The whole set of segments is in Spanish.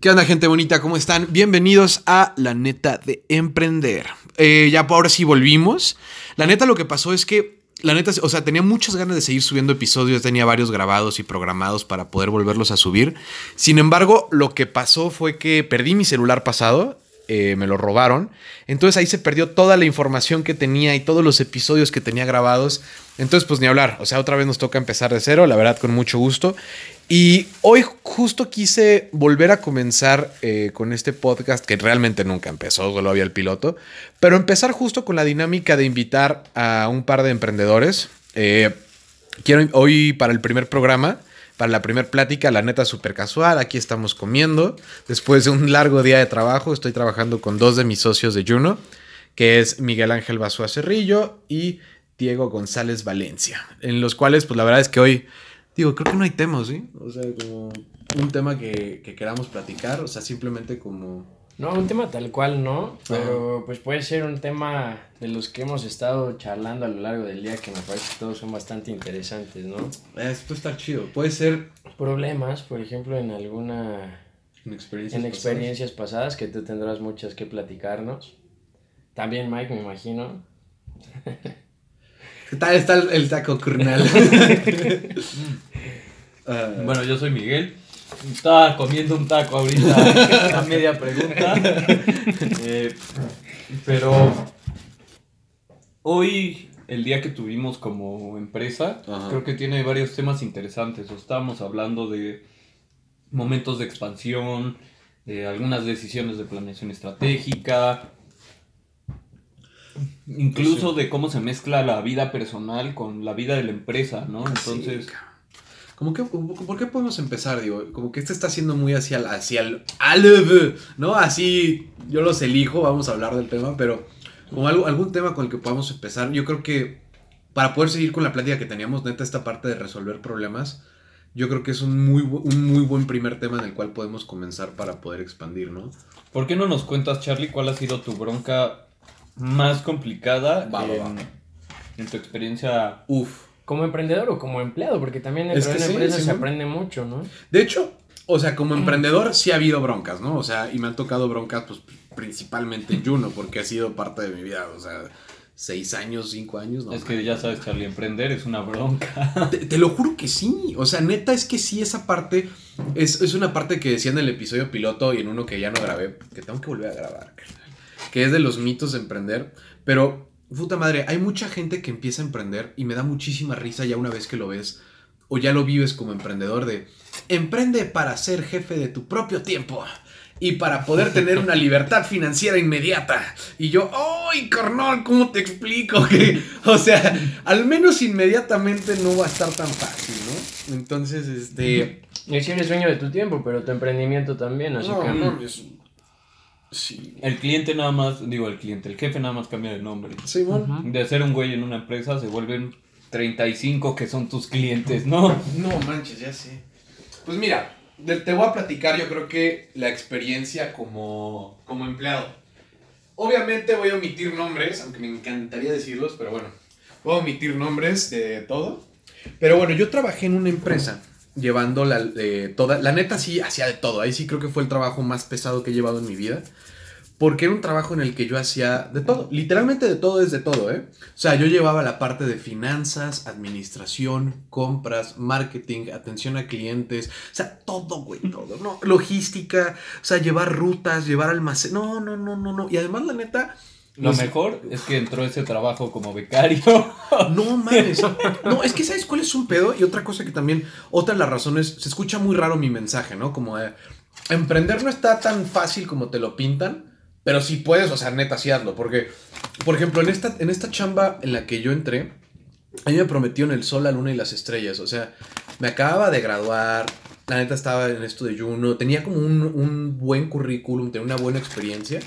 ¿Qué onda, gente bonita? ¿Cómo están? Bienvenidos a La Neta de Emprender. Eh, ya por ahora sí volvimos. La neta, lo que pasó es que, la neta, o sea, tenía muchas ganas de seguir subiendo episodios, tenía varios grabados y programados para poder volverlos a subir. Sin embargo, lo que pasó fue que perdí mi celular pasado eh, me lo robaron. Entonces ahí se perdió toda la información que tenía y todos los episodios que tenía grabados. Entonces, pues ni hablar. O sea, otra vez nos toca empezar de cero, la verdad, con mucho gusto. Y hoy justo quise volver a comenzar eh, con este podcast que realmente nunca empezó, solo había el piloto. Pero empezar justo con la dinámica de invitar a un par de emprendedores. Eh, quiero hoy para el primer programa para la primera plática, la neta súper casual. Aquí estamos comiendo. Después de un largo día de trabajo, estoy trabajando con dos de mis socios de Juno, que es Miguel Ángel Basúa Cerrillo y Diego González Valencia, en los cuales, pues la verdad es que hoy, digo, creo que no hay temas, ¿sí? O sea, como un tema que, que queramos platicar, o sea, simplemente como no, un tema tal cual no, pero pues puede ser un tema de los que hemos estado charlando a lo largo del día que me parece que todos son bastante interesantes, ¿no? Esto está chido. Puede ser... Problemas, por ejemplo, en alguna... En experiencias, en experiencias pasadas. que tú tendrás muchas que platicarnos. También Mike, me imagino. ¿Qué tal está el, taco carnal? bueno, yo soy Miguel. Estaba comiendo un taco ahorita, a media pregunta. Eh, pero hoy, el día que tuvimos como empresa, creo que tiene varios temas interesantes. Estábamos hablando de momentos de expansión, de algunas decisiones de planeación estratégica, incluso de cómo se mezcla la vida personal con la vida de la empresa, ¿no? Entonces... Como que, ¿por qué podemos empezar? Digo, como que este está siendo muy hacia el, hacia el, ¿no? Así yo los elijo, vamos a hablar del tema, pero como algo, algún tema con el que podamos empezar, yo creo que para poder seguir con la plática que teníamos, neta, esta parte de resolver problemas, yo creo que es un muy, un muy buen primer tema en el cual podemos comenzar para poder expandir, ¿no? ¿Por qué no nos cuentas, Charlie, cuál ha sido tu bronca más complicada en, en tu experiencia? Uf como emprendedor o como empleado, porque también en una empresa se aprende mucho, ¿no? De hecho, o sea, como emprendedor sí ha habido broncas, ¿no? O sea, y me han tocado broncas, pues, principalmente en Juno, porque ha sido parte de mi vida, o sea, seis años, cinco años, ¿no? Es que ya sabes, Charlie, emprender es una bronca. Te, lo juro que sí, o sea, neta es que sí, esa parte es, es, una parte que decía en el episodio piloto y en uno que ya no grabé, que tengo que volver a grabar, que es de los mitos de emprender, pero puta madre, hay mucha gente que empieza a emprender y me da muchísima risa ya una vez que lo ves o ya lo vives como emprendedor de emprende para ser jefe de tu propio tiempo y para poder tener una libertad financiera inmediata. Y yo, ¡ay, carnal! ¿Cómo te explico que, o sea, al menos inmediatamente no va a estar tan fácil, ¿no? Entonces, este... Y si eres dueño de tu tiempo, pero tu emprendimiento también, así que... No, es Sí. El cliente nada más, digo el cliente, el jefe nada más cambia de nombre. Sí, bueno. De ser un güey en una empresa se vuelven 35 que son tus clientes, ¿no? No manches, ya sé. Pues mira, te voy a platicar yo creo que la experiencia como, como empleado. Obviamente voy a omitir nombres, aunque me encantaría decirlos, pero bueno, voy a omitir nombres de todo. Pero bueno, yo trabajé en una empresa llevando la, toda, la neta sí hacía de todo, ahí sí creo que fue el trabajo más pesado que he llevado en mi vida, porque era un trabajo en el que yo hacía de todo, literalmente de todo es de todo, ¿eh? O sea, yo llevaba la parte de finanzas, administración, compras, marketing, atención a clientes, o sea, todo, güey, todo, ¿no? Logística, o sea, llevar rutas, llevar almacén, no, no, no, no, no, y además la neta lo mejor es que entró ese trabajo como becario. No mames. No, es que ¿sabes cuál es un pedo? Y otra cosa que también, otra de las razones, se escucha muy raro mi mensaje, ¿no? Como emprender no está tan fácil como te lo pintan, pero si puedes, o sea, neta, sí hazlo. Porque, por ejemplo, en esta, en esta chamba en la que yo entré, a mí me prometieron el sol, la luna y las estrellas. O sea, me acababa de graduar, la neta estaba en esto de Juno, tenía como un, un buen currículum, tenía una buena experiencia.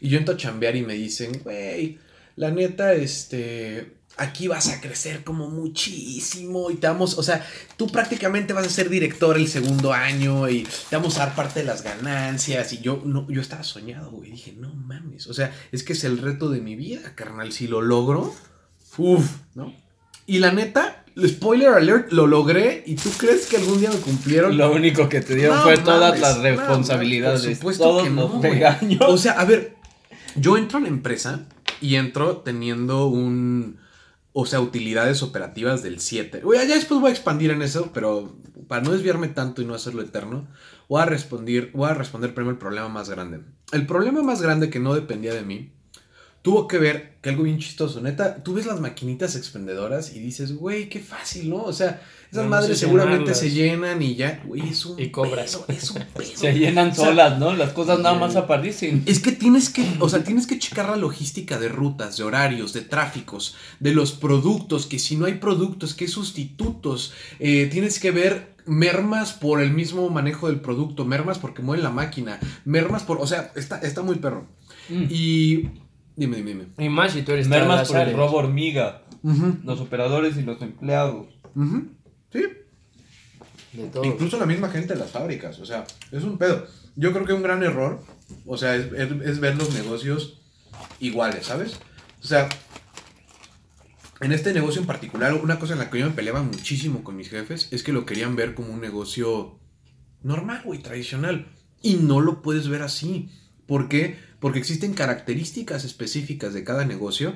Y yo entro a chambear y me dicen, güey, la neta, este, aquí vas a crecer como muchísimo y te vamos, o sea, tú prácticamente vas a ser director el segundo año y te vamos a dar parte de las ganancias. Y yo, no, yo estaba soñado, güey. Dije, no mames, o sea, es que es el reto de mi vida, carnal. Si lo logro, uff, ¿no? Y la neta, spoiler alert, lo logré y tú crees que algún día me cumplieron. Lo único que te dieron No fue todas las no, responsabilidades, por supuesto todos que no, los. O sea, a ver, yo entro a la empresa y entro teniendo un. O sea, utilidades operativas del 7. Oye, ya después voy a expandir en eso, pero para no desviarme tanto y no hacerlo eterno, voy a responder, voy a responder primero el problema más grande. El problema más grande que no dependía de mí tuvo que ver que algo bien chistoso. Neta, tú ves las maquinitas expendedoras y dices, güey, qué fácil, ¿no? O sea, esas No, no madres sé seguramente llenarlas. se llenan y ya, güey, es un Y cobras. pedo, es un pedo. Se llenan O sea, solas, ¿no? Las cosas nada más aparecen. Es que tienes que, o sea, tienes que checar la logística de rutas, de horarios, de tráficos, de los productos, que si no hay productos, qué sustitutos. Eh, tienes que ver mermas por el mismo manejo del producto, mermas porque mueven la máquina, mermas por, o sea, está, está muy perro. Mm. Y dime, dime, dime. Y más si tú eres Mermas por el áreas. robo hormiga, los operadores y los empleados. Sí, De todo. Incluso la misma gente en las fábricas, o sea, es un pedo. Yo creo que un gran error, o sea, es, es- es ver los negocios iguales, ¿sabes? O sea, en este negocio en particular, una cosa en la que yo me peleaba muchísimo con mis jefes es que lo querían ver como un negocio normal, güey, tradicional. Y no lo puedes ver así. ¿Por qué? Porque existen características específicas de cada negocio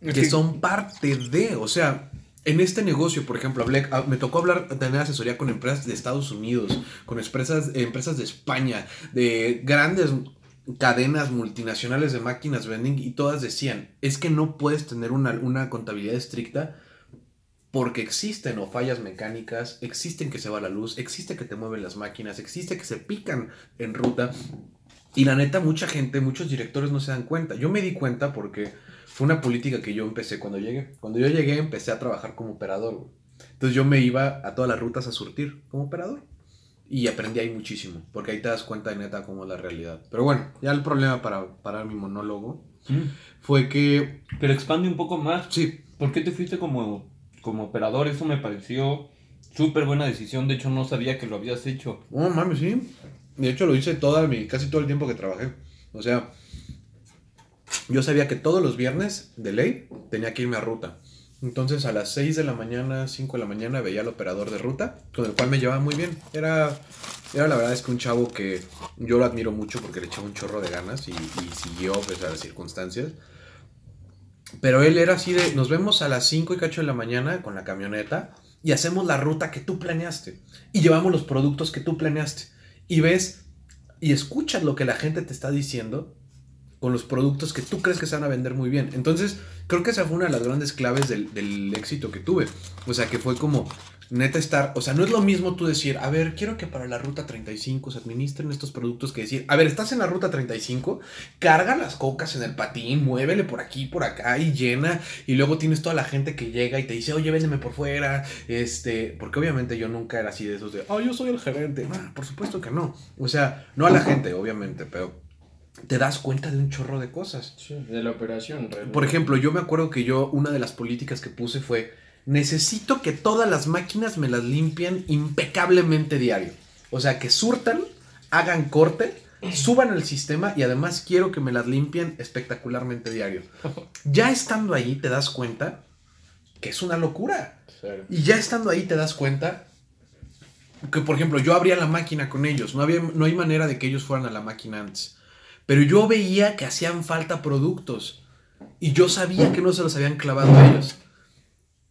que son parte de, o sea, en este negocio, por ejemplo, hablé- ah, me tocó hablar, tener asesoría con empresas de Estados Unidos, con empresas, empresas de España, de grandes cadenas multinacionales de máquinas vending y todas decían, es que no puedes tener una, una contabilidad estricta porque existen o fallas mecánicas, existen que se va la luz, existe que te mueven las máquinas, existe que se pican en ruta. Y la neta, mucha gente, muchos directores no se dan cuenta. Yo me di cuenta porque fue una política que yo empecé cuando llegué. Cuando yo llegué empecé a trabajar como operador. güey. Entonces yo me iba a todas las rutas a surtir como operador. Y aprendí ahí muchísimo, porque ahí te das cuenta de neta cómo es la realidad. Pero bueno, ya el problema para parar mi monólogo Mm. fue que, Pero expande un poco más. sí, ¿Por qué te fuiste como, como operador? Eso me pareció súper buena decisión. De hecho, no sabía que lo habías hecho. Oh, mames, sí. De hecho, lo hice toda mi, casi todo el tiempo que trabajé. O sea, yo sabía que todos los viernes de ley tenía que irme a ruta. Entonces, a las 6 de la mañana, 5 de la mañana, veía al operador de ruta, con el cual me llevaba muy bien. Era, era la verdad es que un chavo que yo lo admiro mucho porque le echaba un chorro de ganas y, siguió a pesar de las circunstancias. Pero él era así de, nos vemos a las 5 y cacho de la mañana con la camioneta y hacemos la ruta que tú planeaste. Y llevamos los productos que tú planeaste. Y ves y escuchas lo que la gente te está diciendo con los productos que tú crees que se van a vender muy bien. Entonces, creo que esa fue una de las grandes claves del, del éxito que tuve. O sea, que fue como neta estar, o sea, no es lo mismo tú decir, a ver, quiero que para la ruta 35 se administren estos productos que decir, a ver, estás en la ruta 35, carga las cocas en el patín, muévele por aquí, por acá y llena, y luego tienes toda la gente que llega y te dice, oye, véndeme por fuera, este, porque obviamente yo nunca era así de esos de, oh, yo soy el gerente, Ah, por supuesto que no, o sea, no a la gente, obviamente, pero te das cuenta de un chorro de cosas. Sí, de la operación, realmente. Por ejemplo, yo me acuerdo que yo, una de las políticas que puse fue, necesito que todas las máquinas me las limpien impecablemente diario. O sea, que surtan, hagan corte, suban el sistema y además quiero que me las limpien espectacularmente diario. Ya estando ahí te das cuenta que es una locura. Y ya estando ahí te das cuenta que, por ejemplo, yo abría la máquina con ellos. No, había, no hay manera de que ellos fueran a la máquina antes. Pero yo veía que hacían falta productos. Y yo sabía que no se los habían clavado a ellos.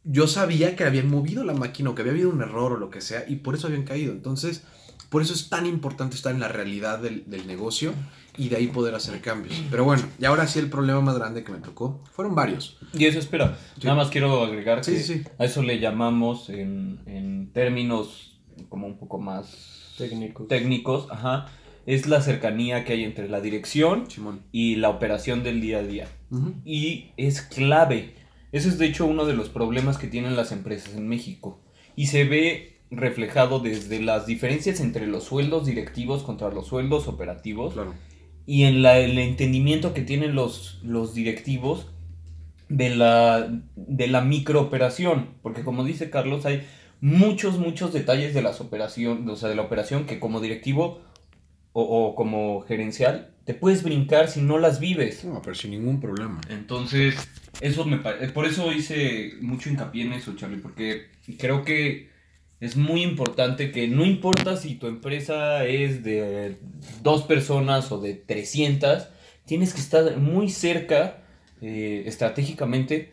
Yo sabía que habían movido la máquina o que había habido un error o lo que sea. Y por eso habían caído. Entonces, por eso es tan importante estar en la realidad del, del negocio y de ahí poder hacer cambios. Pero bueno, y ahora sí el problema más grande que me tocó. Fueron varios. Y eso, espera, Sí. nada más quiero agregar Sí, que sí, a eso le llamamos en, en términos como un poco más Técnico. técnicos, ajá, es la cercanía que hay entre la dirección Simón. y la operación del día a día. Ujú. Y es clave. Ese es de hecho uno de los problemas que tienen las empresas en México. Y se ve reflejado desde las diferencias entre los sueldos directivos contra los sueldos operativos Claro. y en la- el entendimiento que tienen los, los directivos de la, de la microoperación. Porque como dice Carlos, hay muchos, muchos detalles de las operaciones, o sea, de la operación que como directivo o, o como gerencial te puedes brincar si no las vives. No, pero sin ningún problema. Entonces, eso me por eso hice mucho hincapié en eso, Charlie, porque creo que es muy importante que no importa si tu empresa es de dos personas o de 300, tienes que estar muy cerca eh, estratégicamente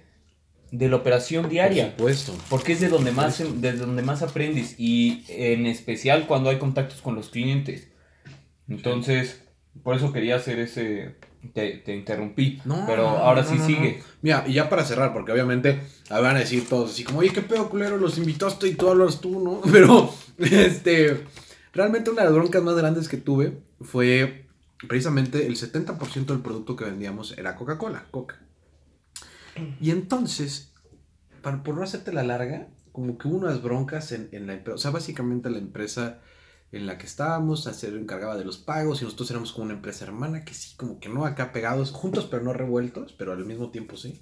de la operación diaria. Por supuesto. Porque es de donde, más, de donde más aprendes y en especial cuando hay contactos con los clientes. Entonces, por eso quería hacer ese... Te, interrumpí, pero ahora sí sigue. Mira, y ya para cerrar, porque obviamente van a decir todos así como, oye, qué pedo culero, los invitaste y tú hablas tú, ¿no? Pero, este, realmente una de las broncas más grandes que tuve fue precisamente el 70% del producto que vendíamos era Coca-Cola, Coca. Y entonces, para, por no hacerte la larga, como que hubo unas broncas en, en la empresa. O sea, básicamente la empresa en la que estábamos se encargaba de los pagos y nosotros éramos como una empresa hermana que sí, como que no acá pegados, juntos pero no revueltos, pero al mismo tiempo sí.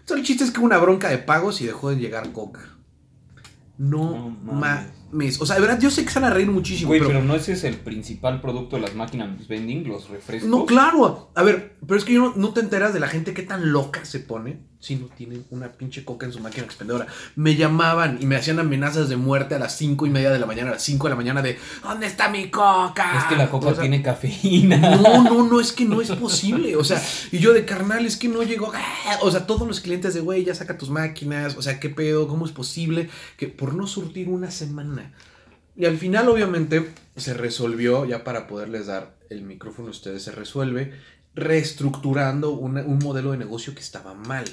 Entonces el chiste es que hubo una bronca de pagos y dejó de llegar Coca. No, mames. O sea, de verdad, yo sé que se van a reír muchísimo. pero... pero no ese es el principal producto de las máquinas vending, los refrescos. No, claro. A ver, pero es que no, no te enteras de la gente que tan loca se pone si no tienen una pinche coca en su máquina expendedora. Me llamaban y me hacían amenazas de muerte a las cinco y media de la mañana, a las 5 de la mañana de ¿Dónde está mi coca? Es que la coca tiene cafeína. No, no, no, es que no es posible. O sea, y yo de carnal, es que no llegó. O sea, todos los clientes de güey, ya saca tus máquinas. O sea, ¿qué pedo? ¿Cómo es posible que por no surtir una semana? Y al final, obviamente, se resolvió, ya para poderles dar el micrófono a ustedes, se resuelve reestructurando un modelo de negocio que estaba mal,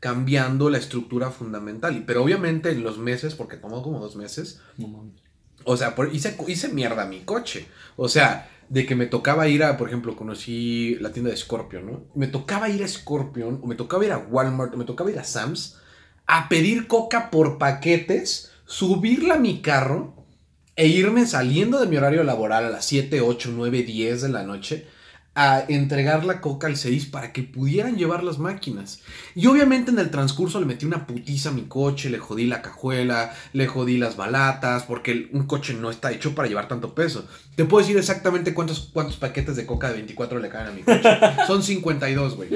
cambiando la estructura fundamental. Pero obviamente en los meses, porque tomó como dos meses, o sea, hice, hice mierda mi coche. O sea, de que me tocaba ir a, por ejemplo, conocí la tienda de Scorpion, ¿no? Me tocaba ir a Scorpion, o me tocaba ir a Walmart, o me tocaba ir a Sam's, a pedir coca por paquetes, subirla a mi carro e irme saliendo de mi horario laboral a las 7, 8, 9, 10 de la noche a entregar la coca al 6 para que pudieran llevar las máquinas. Y obviamente en el transcurso le metí una putiza a mi coche, le jodí la cajuela, le jodí las balatas, porque un coche no está hecho para llevar tanto peso. Te puedo decir exactamente cuántos, cuántos paquetes de coca de 24 le caben a mi coche. Son 52, güey.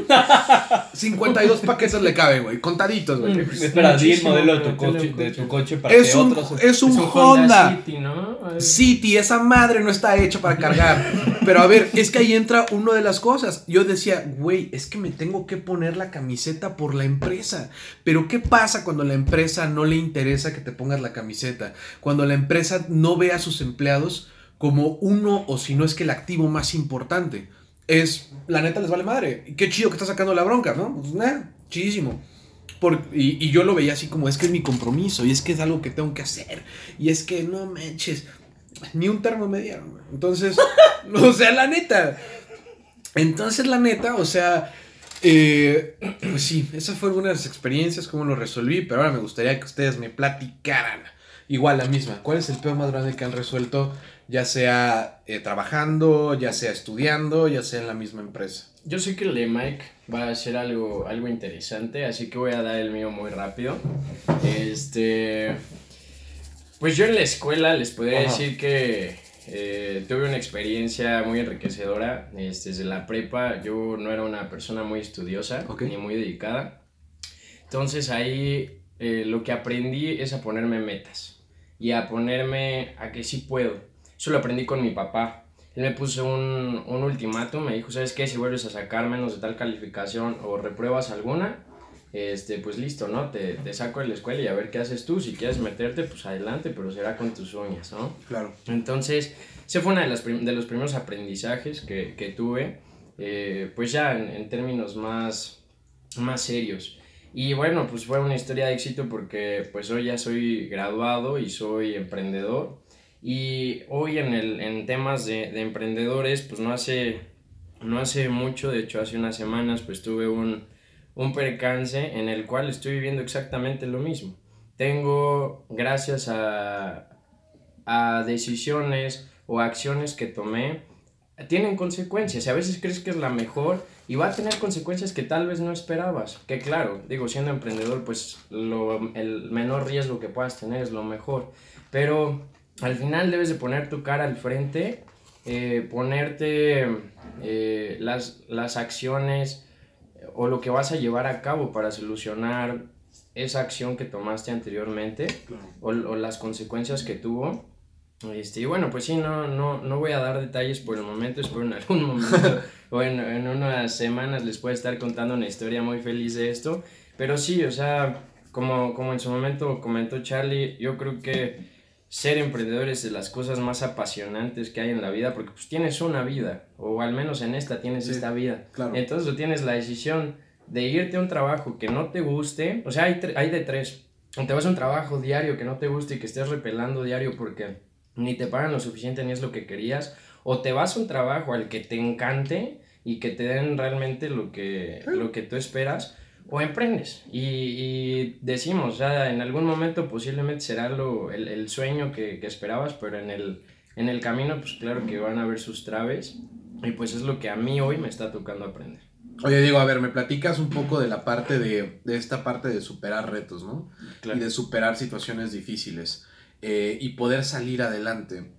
52 paquetes le caben, güey. Contaditos, güey. Mm, espera, di el modelo de tu coche, de tu coche para es un, Es un, Honda, City, ¿no? City, esa madre no está hecha para cargar. Pero a ver, es que ahí entra una de las cosas. Yo decía, güey, es que me tengo que poner la camiseta por la empresa. Pero ¿qué pasa cuando la empresa no le interesa que te pongas la camiseta? Cuando la empresa no ve a sus empleados como uno o si no es que el activo más importante. Es, la neta les vale madre. Qué chido que está sacando la bronca, ¿no? Pues nada, chidísimo. y, y, yo lo veía así como es que es mi compromiso y es que es algo que tengo que hacer. Y es que no manches, ni un termo me dieron. Entonces, o sea, la neta, entonces, la neta, o sea, eh, pues sí, esa fue una de las experiencias, cómo lo resolví, pero ahora me gustaría que ustedes me platicaran. Igual la misma, ¿cuál es el peor más grande que han resuelto, ya sea eh, trabajando, ya sea estudiando, ya sea en la misma empresa? Yo sé que el de Mike va a ser algo, algo interesante, así que voy a dar el mío muy rápido. Este. Pues yo en la escuela les podría decir que eh, tuve una experiencia muy enriquecedora. Este, desde la prepa yo no era una persona muy estudiosa ni muy dedicada. Entonces ahí eh, lo que aprendí es a ponerme metas y a ponerme a que sí puedo. Eso lo aprendí con mi papá. Él me puso un, un ultimátum, me dijo, ¿sabes qué? Si vuelves a sacar menos de tal calificación o repruebas alguna, este, pues listo, ¿no? Te, te, saco de la escuela y a ver qué haces tú. Si quieres meterte, pues adelante, pero será con tus uñas, ¿no? Claro. Entonces, ese fue uno de, las de los primeros aprendizajes que, que tuve, eh, pues ya en, en, términos más, más serios. Y bueno, pues fue una historia de éxito porque pues hoy ya soy graduado y soy emprendedor. Y hoy en, el, en temas de, de emprendedores, pues no hace, no hace mucho, de hecho hace unas semanas, pues tuve un un percance en el cual estoy viviendo exactamente lo mismo. Tengo, gracias a, a decisiones o acciones que tomé, tienen consecuencias. Y a veces crees que es la mejor y va a tener consecuencias que tal vez no esperabas. Que claro, digo, siendo emprendedor, pues lo, el menor riesgo que puedas tener es lo mejor. Pero al final debes de poner tu cara al frente eh, ponerte eh, las, las acciones o lo que vas a llevar a cabo para solucionar esa acción que tomaste anteriormente o, o, las consecuencias que tuvo. Este, y bueno, pues sí, no, no, no voy a dar detalles por el momento, espero en algún momento o en, en unas semanas les pueda estar contando una historia muy feliz de esto. Pero sí, o sea, como, como en su momento comentó Charlie, yo creo que ser emprendedor es de las cosas más apasionantes que hay en la vida, porque pues tienes una vida, o al menos en esta tienes esta vida. Claro. Entonces tú tienes la decisión de irte a un trabajo que no te guste, o sea, hay, hay de tres. O te vas a un trabajo diario que no te guste y que estés repelando diario porque ni te pagan lo suficiente ni es lo que querías, o te vas a un trabajo al que te encante y que te den realmente lo que, lo que tú esperas, o emprendes. Y, y decimos, ya en algún momento posiblemente será lo, el, el sueño que, que, esperabas, pero en el, en el camino, pues claro que van a haber sus traves. Y pues es lo que a mí hoy me está tocando aprender. Oye, Diego, a ver, me platicas un poco de la parte de, de esta parte de superar retos, ¿no? Claro. Y de superar situaciones difíciles eh, y poder salir adelante.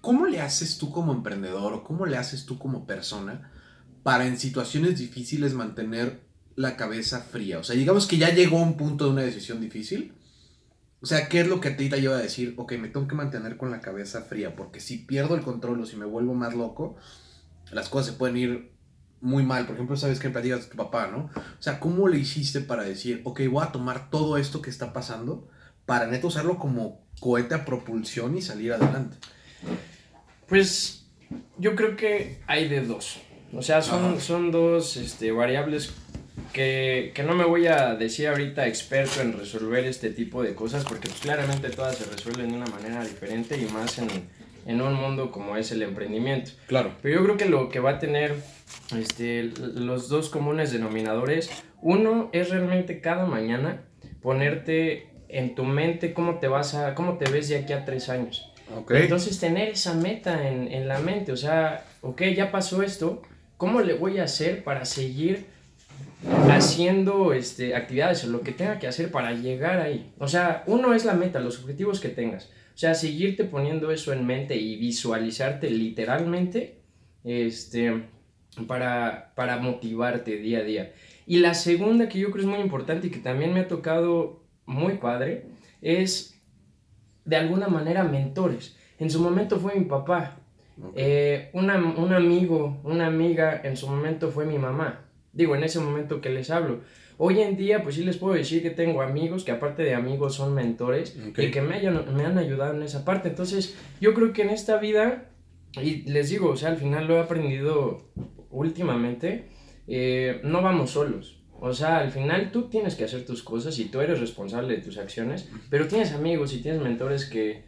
¿Cómo le haces tú como emprendedor o cómo le haces tú como persona para en situaciones difíciles mantener la cabeza fría? O sea, digamos que ya llegó a un punto de una decisión difícil. O sea, ¿qué es lo que a ti te lleva a decir, ok, me tengo que mantener con la cabeza fría? Porque si pierdo el control o si me vuelvo más loco, las cosas se pueden ir muy mal. Por ejemplo, sabes que platicas tu papá, ¿no? O sea, ¿cómo le hiciste para decir, ok, voy a tomar todo esto que está pasando para neto usarlo como cohete a propulsión y salir adelante? Pues yo creo que hay de dos. O sea, son, son dos este, variables que, que, no me voy a decir ahorita experto en resolver este tipo de cosas, porque pues, claramente todas se resuelven de una manera diferente y más en, en un mundo como es el emprendimiento. Claro. Pero yo creo que lo que va a tener este, los dos comunes denominadores, uno es realmente cada mañana ponerte en tu mente cómo te vas a, cómo te ves de aquí a tres años. Okay. Entonces tener esa meta en, en la mente, o sea, ok, ya pasó esto, ¿cómo le voy a hacer para seguir haciendo este, actividades o lo que tenga que hacer para llegar ahí. O sea, uno es la meta, los objetivos que tengas. O sea, seguirte poniendo eso en mente y visualizarte literalmente este, para, para motivarte día a día. Y la segunda que yo creo es muy importante y que también me ha tocado muy padre es de alguna manera mentores. En su momento fue mi papá. Okay. Eh, una, un amigo, una amiga en su momento fue mi mamá. Digo, en ese momento que les hablo. Hoy en día, pues sí les puedo decir que tengo amigos que aparte de amigos son mentores okay. y que me, hayan, me han ayudado en esa parte. Entonces, yo creo que en esta vida, y les digo, o sea, al final lo he aprendido últimamente, eh, no vamos solos. O sea, al final tú tienes que hacer tus cosas y tú eres responsable de tus acciones, pero tienes amigos y tienes mentores que,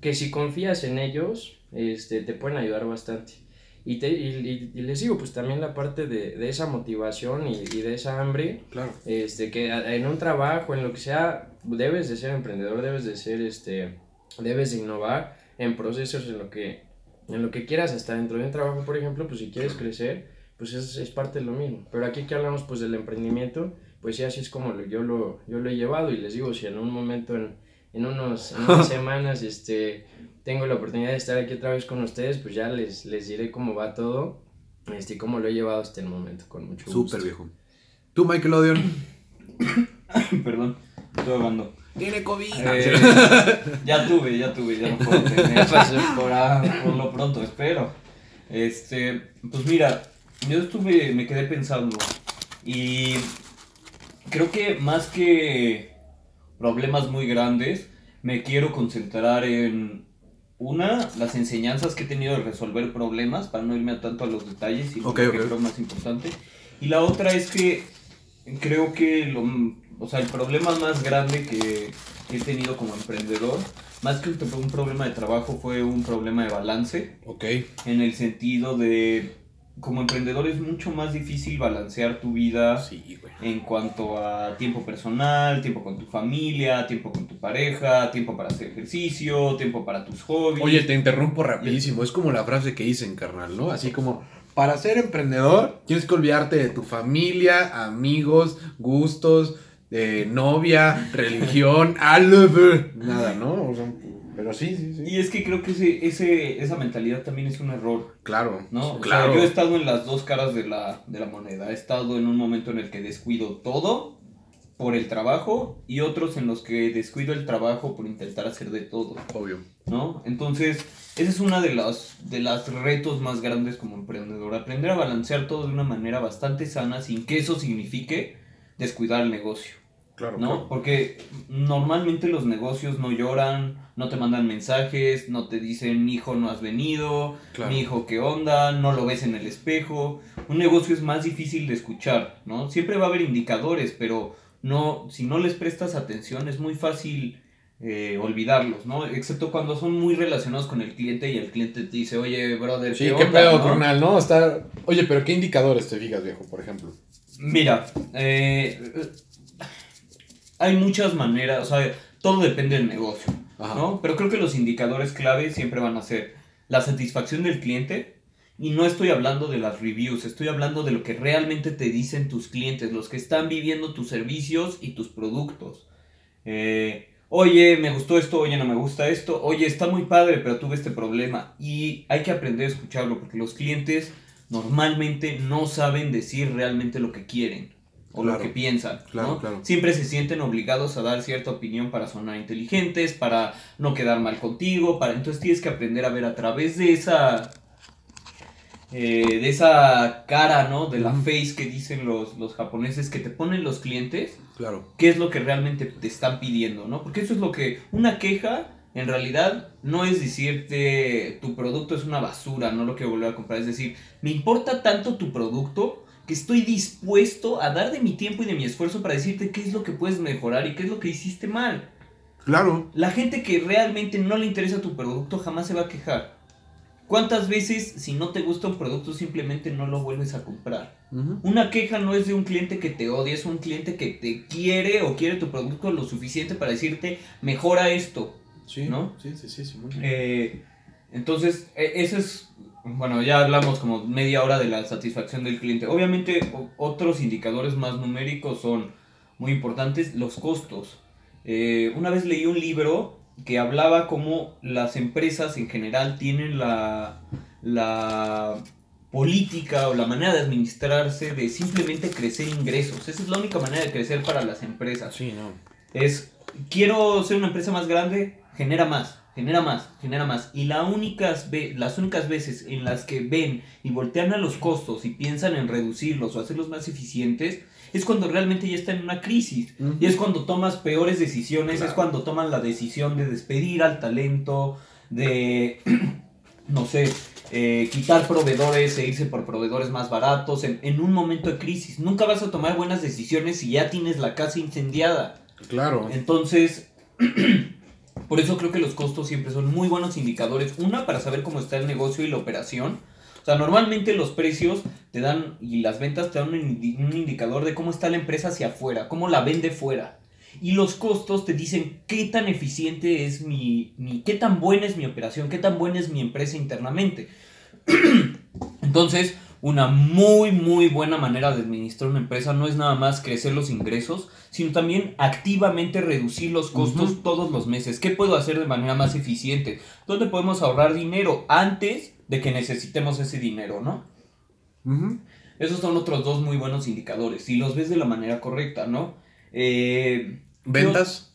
que si confías en ellos, este, te pueden ayudar bastante. Y, te, y, y, les digo, pues también la parte de, de esa motivación y, y, de esa hambre, claro. este, que en un trabajo, en lo que sea, debes de ser emprendedor, debes de ser, este, debes de innovar en procesos, en lo que, en lo que quieras, hasta dentro de un trabajo, por ejemplo, pues si quieres crecer, pues es, es parte de lo mismo. Pero aquí que hablamos pues del emprendimiento, pues sí, así es como lo, yo, lo, yo lo he llevado y les digo, si en un momento, en, en, unos, en unas semanas, este tengo la oportunidad de estar aquí otra vez con ustedes, pues ya les, les diré cómo va todo este, y cómo lo he llevado hasta el momento, con mucho gusto. Súper viejo. ¿Tú, Michael Odion? Perdón, estoy hablando. Tiene COVID. Eh, ya tuve, ya tuve, ya no puedo tener. por, a, por lo pronto, espero. Este, pues mira, yo estuve, me quedé pensando y creo que más que problemas muy grandes, me quiero concentrar en una, las enseñanzas que he tenido de resolver problemas, para no irme a tanto a los detalles, y okay, lo que okay. creo más importante. Y la otra es que creo que lo, o sea, el problema más grande que he tenido como emprendedor, más que un problema de trabajo, fue un problema de balance. Ok. En el sentido de como emprendedor es mucho más difícil balancear tu vida sí, en cuanto a tiempo personal, tiempo con tu familia, tiempo con tu pareja, tiempo para hacer ejercicio, tiempo para tus hobbies. Oye, te interrumpo rapidísimo, es como la frase que dicen, carnal, ¿no? Así como, para ser emprendedor tienes que olvidarte de tu familia, amigos, gustos, eh, novia, religión, nada, ¿no? O sea, Pero sí, sí, sí. Y es que creo que ese, ese, esa mentalidad también es un error. Claro. ¿no? claro. yo he estado en las dos caras de la, de la moneda. He estado en un momento en el que descuido todo por el trabajo y otros en los que descuido el trabajo por intentar hacer de todo. Obvio. ¿No? Entonces, ese es uno de los de las retos más grandes como emprendedor. Aprender a balancear todo de una manera bastante sana sin que eso signifique descuidar el negocio. Claro, ¿no? claro. Porque normalmente los negocios no lloran, no te mandan mensajes, no te dicen, hijo, no has venido, Claro. mi hijo, ¿qué onda? No lo ves en el espejo. Un negocio es más difícil de escuchar, ¿no? Siempre va a haber indicadores, pero no, si no les prestas atención es muy fácil eh, olvidarlos, ¿no? Excepto cuando son muy relacionados con el cliente y el cliente te dice, oye, brother, Sí, ¿qué, qué onda, pedo, no?". ¿no? Está... Oye, pero ¿qué indicadores te fijas, viejo, por ejemplo? Mira, eh, hay muchas maneras, o sea, todo depende del negocio, Ajá. ¿no? Pero creo que los indicadores clave siempre van a ser la satisfacción del cliente y no estoy hablando de las reviews, estoy hablando de lo que realmente te dicen tus clientes, los que están viviendo tus servicios y tus productos. Eh, oye, me gustó esto, oye, no me gusta esto, oye, está muy padre, pero tuve este problema. Y hay que aprender a escucharlo porque los clientes normalmente no saben decir realmente lo que quieren o Claro. lo que piensan. Claro, ¿no? claro. Siempre se sienten obligados a dar cierta opinión para sonar inteligentes, para no quedar mal contigo, para entonces tienes que aprender a ver a través de esa eh, de esa cara, ¿no? De la face que dicen los, los japoneses que te ponen los clientes Claro. qué es lo que realmente te están pidiendo, ¿no? Porque eso es lo que una queja en realidad no es decirte tu producto es una basura, no lo quiero volver a comprar, es decir, me importa tanto tu producto que estoy dispuesto a dar de mi tiempo y de mi esfuerzo para decirte qué es lo que puedes mejorar y qué es lo que hiciste mal. Claro. La gente que realmente no le interesa tu producto jamás se va a quejar. ¿Cuántas veces si no te gusta un producto simplemente no lo vuelves a comprar? Una queja no es de un cliente que te odia, es un cliente que te quiere o quiere tu producto lo suficiente para decirte, mejora esto. Sí, ¿No? Sí, sí, sí, sí, muy bien. Eh, entonces, e- ese es, bueno, ya hablamos como media hora de la satisfacción del cliente. Obviamente, otros indicadores más numéricos son muy importantes, los costos. Eh, una vez leí un libro que hablaba cómo las empresas en general tienen la, la política o la manera de administrarse de simplemente crecer ingresos. Esa es la única manera de crecer para las empresas Sí, no. es quiero ser una empresa más grande, genera más, genera más, genera más. Y la únicas las únicas veces en las que ven y voltean a los costos y piensan en reducirlos o hacerlos más eficientes, es cuando realmente ya están en una crisis. Y es cuando tomas peores decisiones, Claro. es cuando toman la decisión de despedir al talento, de, no sé, eh, quitar proveedores e irse por proveedores más baratos en, en un momento de crisis. Nunca vas a tomar buenas decisiones si ya tienes la casa incendiada. Claro. Entonces, por eso creo que los costos siempre son muy buenos indicadores. Una, para saber cómo está el negocio y la operación. O sea, normalmente los precios te dan y las ventas te dan un, indi- un indicador de cómo está la empresa hacia afuera, cómo la vende fuera. Y los costos te dicen qué tan eficiente es mi, mi qué tan buena es mi operación, qué tan buena es mi empresa internamente. Entonces, una muy, muy buena manera de administrar una empresa no es nada más crecer los ingresos, sino también activamente reducir los costos todos los meses. ¿Qué puedo hacer de manera más eficiente? ¿Dónde podemos ahorrar dinero antes de que necesitemos ese dinero, no? Esos son otros dos muy buenos indicadores, si los ves de la manera correcta, ¿no? Eh, Ventas.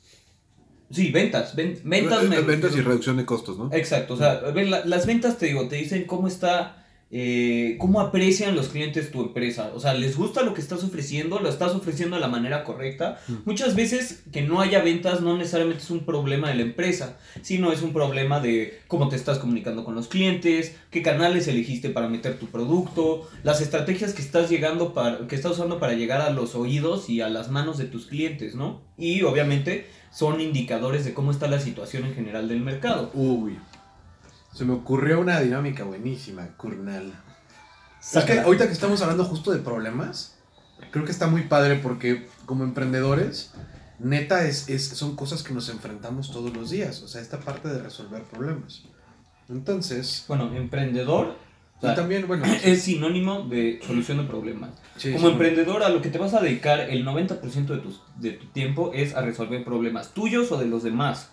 yo- sí, ventas. ven- ventas, Eh, me- ventas y reducción de costos, ¿no? Exacto, o sea, las ventas te digo, te dicen cómo está, eh, cómo aprecian los clientes tu empresa. O sea, les gusta lo que estás ofreciendo, lo estás ofreciendo de la manera correcta. Mm. Muchas veces que no haya ventas no necesariamente es un problema de la empresa, sino es un problema de cómo te estás comunicando con los clientes, qué canales elegiste para meter tu producto, las estrategias que estás llegando para, que estás usando para llegar a los oídos y a las manos de tus clientes, ¿no? Y obviamente son indicadores de cómo está la situación en general del mercado. Uy. Se me ocurrió una dinámica buenísima, Kurnal. Es que ahorita que estamos hablando justo de problemas, creo que está muy padre porque como emprendedores, neta, es, es, son cosas que nos enfrentamos todos los días. O sea, esta parte de resolver problemas. Entonces, Bueno, emprendedor o sea, también, bueno, es sinónimo de solución de problemas. sí, Como sí, emprendedor, a lo que te vas a dedicar el 90% de, tus- de tu tiempo es a resolver problemas tuyos o de los demás.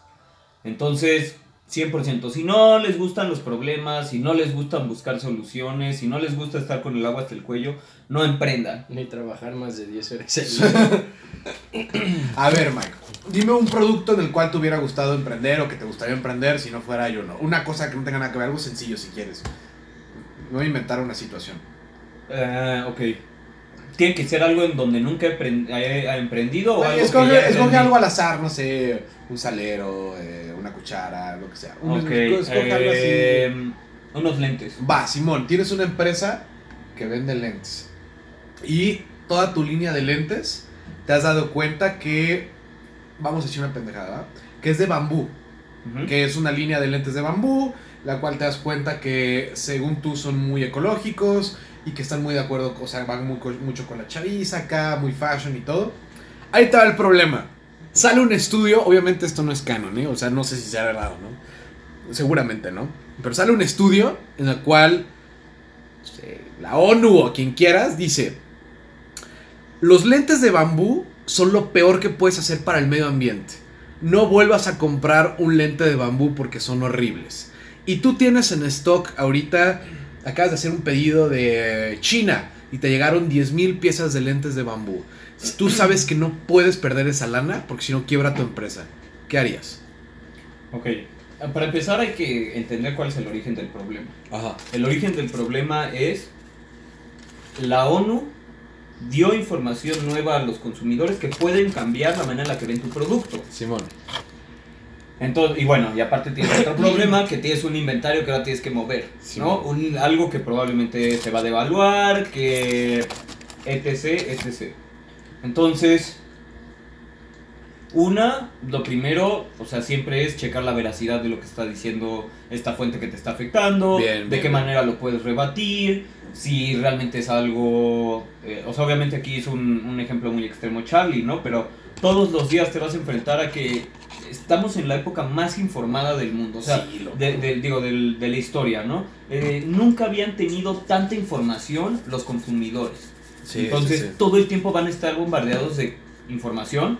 Entonces, 100%. Si no les gustan los problemas, si no les gustan buscar soluciones, si no les gusta estar con el agua hasta el cuello, no emprendan. Ni trabajar más de 10 horas. A ver, Mike, dime un producto en el cual te hubiera gustado emprender o que te gustaría emprender si no fuera yo, ¿no? Una cosa que no tenga nada que ver, algo sencillo si quieres. Me voy a inventar una situación. Eh, ok. Tiene que ser algo en donde nunca he, emprendido o algo escoge que escoge algo al azar, no sé, un salero, eh, una cuchara, lo que sea. Un- Ok, escoge algo así. eh, unos lentes. Va, Simón, tienes una empresa que vende lentes. Y toda tu línea de lentes, te has dado cuenta que, vamos a decir una pendejada, ¿verdad? Que es de bambú. Que es una línea de lentes de bambú, la cual te das cuenta que según tú son muy ecológicos y que están muy de acuerdo, o sea, van muy mucho con la chaviza acá, muy fashion y todo. Ahí va el problema. Sale un estudio, obviamente esto no es canon, ¿eh? O sea, no sé si sea verdad o no. Seguramente no. Pero sale un estudio en el cual sé, la ONU o quien quieras dice, los lentes de bambú son lo peor que puedes hacer para el medio ambiente. No vuelvas a comprar un lente de bambú porque son horribles. Y tú tienes en stock ahorita, acabas de hacer un pedido de China y te llegaron 10.000 piezas de lentes de bambú. Tú sabes que no puedes perder esa lana porque si no quiebra tu empresa. ¿Qué harías? Ok. Para empezar hay que entender cuál es el origen del problema. Ajá. El origen del problema es la ONU dio información nueva a los consumidores que pueden cambiar la manera en la que ven tu producto. Simón. Entonces, y bueno, y aparte tienes otro problema que tienes un inventario que ahora tienes que mover, Sí. ¿no? Un, algo que probablemente se va a devaluar, que etc, etc. Entonces, una, lo primero, o sea, siempre es checar la veracidad de lo que está diciendo esta fuente que te está afectando, Bien, de bien, qué manera lo puedes rebatir, si realmente es algo, eh, o sea, obviamente aquí es un, un ejemplo muy extremo Charlie, ¿no? Pero todos los días te vas a enfrentar a que estamos en la época más informada del mundo, o sea, Sí, de, de- digo, del- de la historia, ¿no? Eh, nunca habían tenido tanta información los consumidores. Sí, Entonces, sí, todo el tiempo van a estar bombardeados de información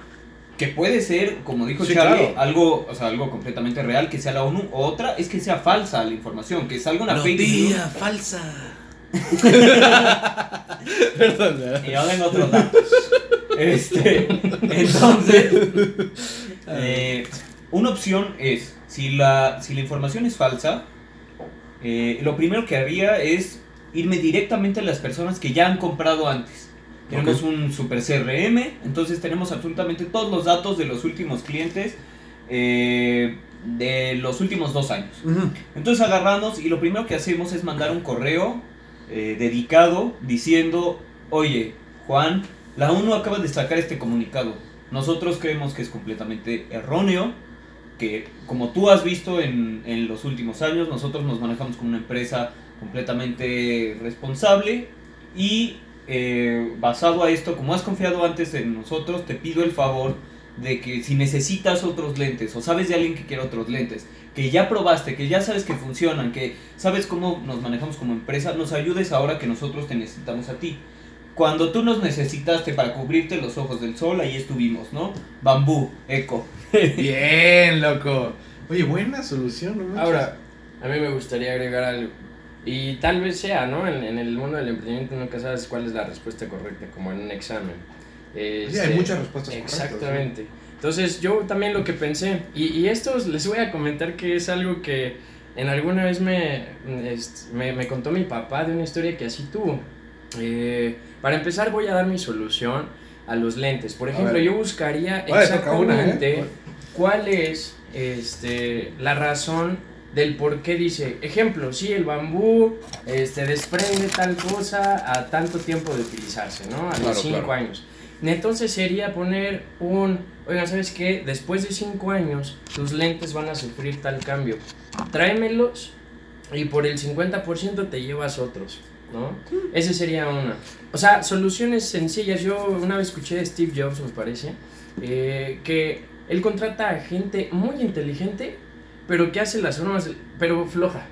que puede ser, como dijo Charlie, claro. algo, o sea, algo completamente real, que sea la ONU, o otra es que sea falsa la información, que salga una fake news falsa. Perdón, y no den otros datos. Este, entonces, eh, una opción es, si la, si la información es falsa, eh, lo primero que haría es irme directamente a las personas que ya han comprado antes. Tenemos un super CRM, entonces tenemos absolutamente todos los datos de los últimos clientes eh, de los últimos dos años. Entonces agarramos y lo primero que hacemos es mandar un correo eh, dedicado diciendo, oye, Juan, la ONU acaba de sacar este comunicado. Nosotros creemos que es completamente erróneo, que como tú has visto en, en los últimos años, nosotros nos manejamos como una empresa completamente responsable y eh, basado a esto, como has confiado antes en nosotros, te pido el favor de que si necesitas otros lentes o sabes de alguien que quiera otros lentes, que ya probaste, que ya sabes que funcionan, que sabes cómo nos manejamos como empresa, nos ayudes ahora que nosotros te necesitamos a ti. Cuando tú nos necesitaste para cubrirte los ojos del sol, ahí estuvimos, ¿no? Bambú, eco. Bien, loco. Oye, buena solución, ¿no? Ahora, a mí me gustaría agregar algo. Y tal vez sea, ¿no? En, en el mundo del emprendimiento nunca sabes cuál es la respuesta correcta, como en un examen. Sí, Este, hay muchas respuestas correctas. Exactamente. Entonces yo también lo que pensé, y, y esto les voy a comentar que es algo que en alguna vez me, est- me, me contó mi papá de una historia que así tuvo. Eh, para empezar voy a dar mi solución a los lentes. Por ejemplo, yo buscaría Vale, una, ¿eh? exactamente cuál es este, la razón del por qué dice, ejemplo, si el bambú este, desprende tal cosa a tanto tiempo de utilizarse, ¿no? A Claro, los 5 claro. años. Entonces sería poner un, oigan, ¿sabes qué? Después de 5 años, tus lentes van a sufrir tal cambio. Tráemelos y por el 50% te llevas otros, ¿no? Ese sería una. O sea, soluciones sencillas. Yo una vez escuché de Steve Jobs, me parece, eh, que él contrata a gente muy inteligente, pero que hace las formas, pero floja.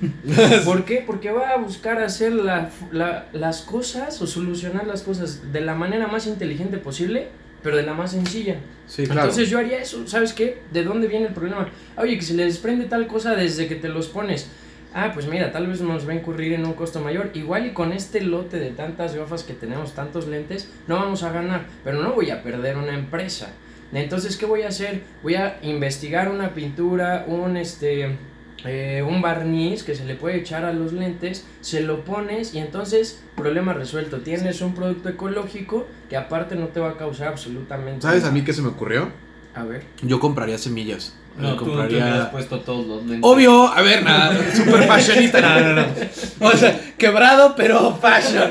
¿Por qué? Porque va a buscar hacer la- la- las cosas o solucionar las cosas de la manera más inteligente posible, pero de la más sencilla. Sí, claro. Entonces yo haría eso, ¿sabes qué? ¿De dónde viene el problema? Oye, que se le desprende tal cosa desde que te los pones. Ah, pues mira, tal vez nos va a incurrir en un costo mayor. Igual y con este lote de tantas gafas que tenemos, tantos lentes, no vamos a ganar, pero no voy a perder una empresa. Entonces, ¿qué voy a hacer? Voy a investigar una pintura, un este eh, un barniz que se le puede echar a los lentes, se lo pones y entonces problema resuelto. Tienes un producto ecológico que aparte no te va a causar absolutamente ¿Sabes a nada. mí qué se me ocurrió? A ver. Yo compraría semillas. No, tú, tú compraría... me has puesto todos los lentes. Obvio, a ver, nada, super fashionista, no, no, no. O sea, quebrado, pero fashion.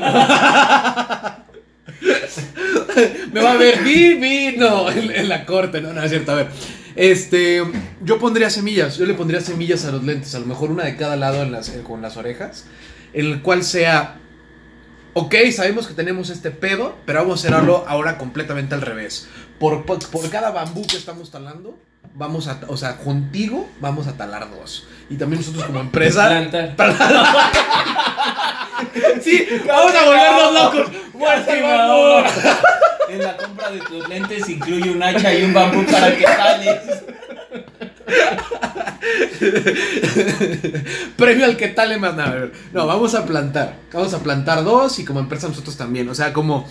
Me va a ver divino en, en la corte, no, no es cierto, a ver. Este, yo pondría semillas, yo le pondría semillas a los lentes, a lo mejor una de cada lado en las, en- con las orejas, en el cual sea, ok, sabemos que tenemos este pedo, pero vamos a hacerlo ahora completamente al revés. Por, por cada bambú que estamos talando, vamos a, o sea, contigo vamos a talar dos. Y también nosotros como empresa... Plantar. sí, vamos a volvernos locos. En la compra de tus lentes incluye un hacha y un bambú para que sales. Premio al que tale más nada. No, vamos a plantar. Vamos a plantar dos y como empresa nosotros también. O sea, como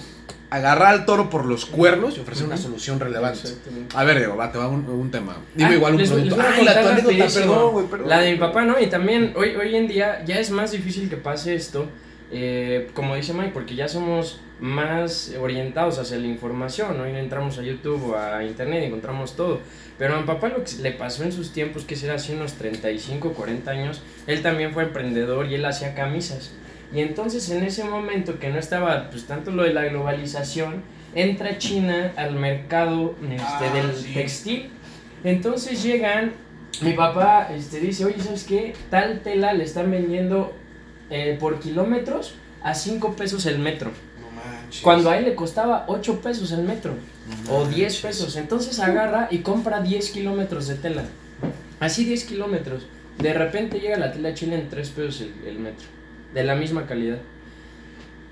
agarrar al toro por los cuernos y ofrecer una solución relevante. A ver, Diego, va, te va un, un tema. Dime Ah, igual un les- producto. les Ay, la anécdota, perdón. La de mi papá, ¿no? Y también hoy, hoy en día ya es más difícil que pase esto, eh, como dice Mike, porque ya somos más orientados hacia la información. Hoy entramos a YouTube o a Internet y encontramos todo. Pero a mi papá lo que le pasó en sus tiempos, que será hace unos 35, 40 años, él también fue emprendedor y él hacía camisas. Y entonces en ese momento que no estaba pues tanto lo de la globalización, entra China al mercado este, Ah, del sí. textil. Entonces llegan, mi papá este, dice, oye, ¿sabes qué? Tal tela le están vendiendo eh, por kilómetros a 5 pesos el metro. Cuando a él le costaba 8 pesos el metro No o 10 manches. pesos. Entonces agarra y compra 10 kilómetros de tela. Así 10 kilómetros. De repente llega la tela chile en 3 pesos el, el metro. De la misma calidad.